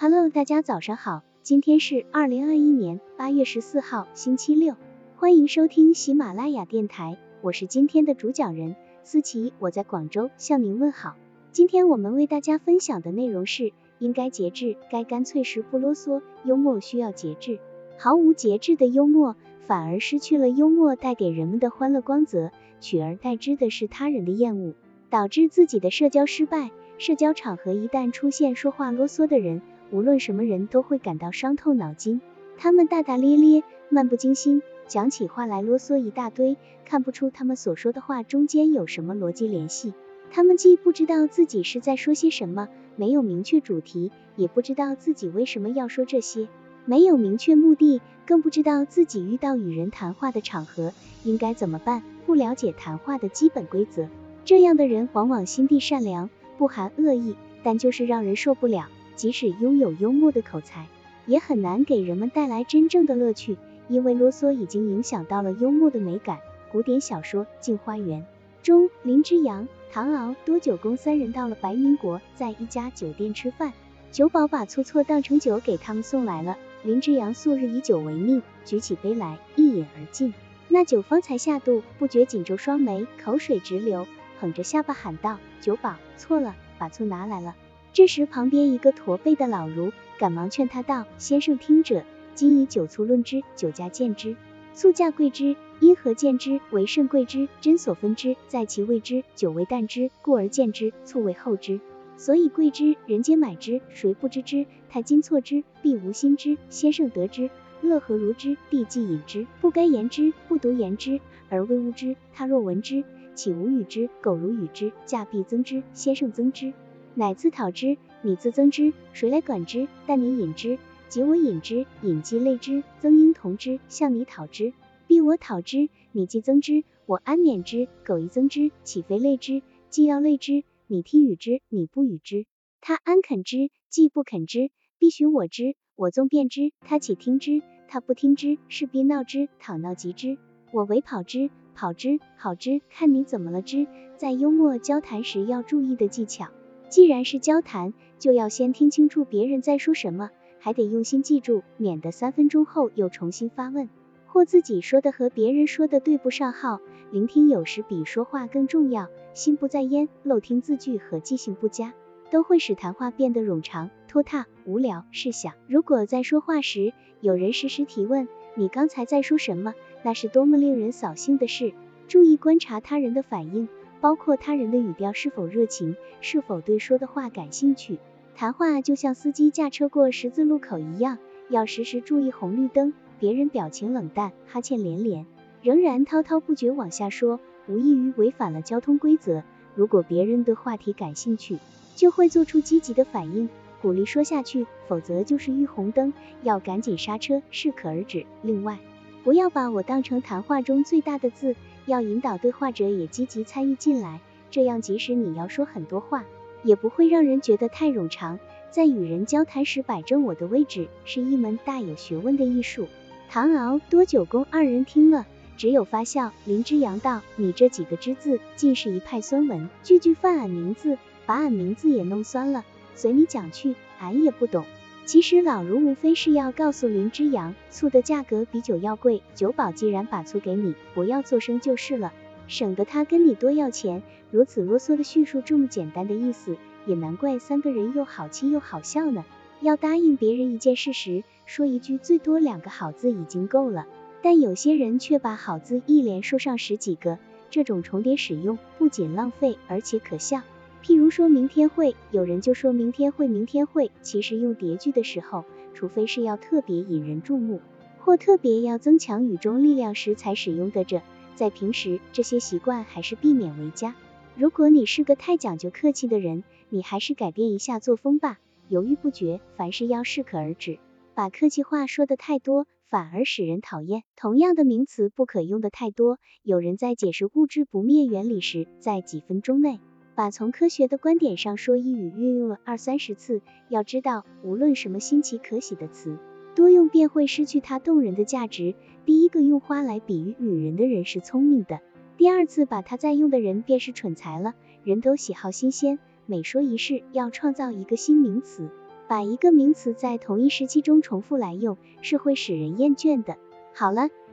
Hello，大家早上好，今天是二零二一年八月十四号，星期六，欢迎收听喜马拉雅电台，我是今天的主讲人思琪，我在广州向您问好。今天我们为大家分享的内容是，应该节制，该干脆时不啰嗦，幽默需要节制，毫无节制的幽默反而失去了幽默带给人们的欢乐光泽，取而代之的是他人的厌恶，导致自己的社交失败。社交场合一旦出现说话啰嗦的人，无论什么人都会感到伤透脑筋。他们大大咧咧，漫不经心，讲起话来啰嗦一大堆，看不出他们所说的话中间有什么逻辑联系。他们既不知道自己是在说些什么，没有明确主题，也不知道自己为什么要说这些，没有明确目的，更不知道自己遇到与人谈话的场合应该怎么办，不了解谈话的基本规则。这样的人往往心地善良。不含恶意，但就是让人受不了。即使拥有幽默的口才，也很难给人们带来真正的乐趣，因为啰嗦已经影响到了幽默的美感。古典小说《镜花缘》中，林之阳、唐敖、多九公三人到了白民国，在一家酒店吃饭，酒保把醋错当成酒给他们送来了。林之阳素日以酒为命，举起杯来一饮而尽，那酒方才下肚，不觉紧皱双眉，口水直流。捧着下巴喊道：“酒保，错了，把醋拿来了。”这时，旁边一个驼背的老儒赶忙劝他道：“先生听者，今以酒醋论之，酒价见之，醋价贵之，因何见之？为甚贵之？真所分之，在其味之。酒为淡之，故而见之；醋为厚之，所以贵之。人皆买之，谁不知之？他今错之，必无心之。先生得之，乐何如之？帝既饮之，不该言之，不独言之，而为污之。他若闻之。”岂无与之？苟如与之，价必增之。先生增之，乃自讨之；你自增之，谁来管之？但你饮之，即我饮之，饮即类之，增应同之。向你讨之，必我讨之；你既增之，我安免之。苟一增之，岂非类之？既要类之，你听与之，你不与之，他安肯之？既不肯之，必许我之，我纵辩之，他岂听之？他不听之，势必闹之。讨闹及之，我为跑之。跑之，跑之，看你怎么了之。在幽默交谈时要注意的技巧，既然是交谈，就要先听清楚别人在说什么，还得用心记住，免得三分钟后又重新发问，或自己说的和别人说的对不上号。聆听有时比说话更重要，心不在焉，漏听字句和记性不佳，都会使谈话变得冗长、拖沓、无聊。试想，如果在说话时有人时时提问，你刚才在说什么？那是多么令人扫兴的事！注意观察他人的反应，包括他人的语调是否热情，是否对说的话感兴趣。谈话就像司机驾车过十字路口一样，要时时注意红绿灯。别人表情冷淡，哈欠连连，仍然滔滔不绝往下说，无异于违反了交通规则。如果别人对话题感兴趣，就会做出积极的反应，鼓励说下去；否则就是遇红灯，要赶紧刹车，适可而止。另外，不要把我当成谈话中最大的字，要引导对话者也积极参与进来，这样即使你要说很多话，也不会让人觉得太冗长。在与人交谈时摆正我的位置，是一门大有学问的艺术。唐敖、多九公二人听了，只有发笑。林之阳道：“你这几个之字，尽是一派酸文，句句犯俺名字，把俺名字也弄酸了。随你讲去，俺也不懂。”其实老卢无非是要告诉林之阳，醋的价格比酒要贵，酒保既然把醋给你，不要做声就是了，省得他跟你多要钱。如此啰嗦的叙述这么简单的意思，也难怪三个人又好气又好笑呢。要答应别人一件事时，说一句最多两个好字已经够了，但有些人却把好字一连说上十几个，这种重叠使用不仅浪费，而且可笑。譬如说明天会，有人就说明天会，明天会。其实用叠句的时候，除非是要特别引人注目，或特别要增强语中力量时才使用的这，在平时这些习惯还是避免为佳。如果你是个太讲究客气的人，你还是改变一下作风吧。犹豫不决，凡事要适可而止，把客气话说的太多，反而使人讨厌。同样的名词不可用的太多。有人在解释物质不灭原理时，在几分钟内。把从科学的观点上说一语运用了二三十次，要知道，无论什么新奇可喜的词，多用便会失去它动人的价值。第一个用花来比喻女人的人是聪明的，第二次把它再用的人便是蠢材了。人都喜好新鲜，每说一事要创造一个新名词，把一个名词在同一时期中重复来用是会使人厌倦的。好了，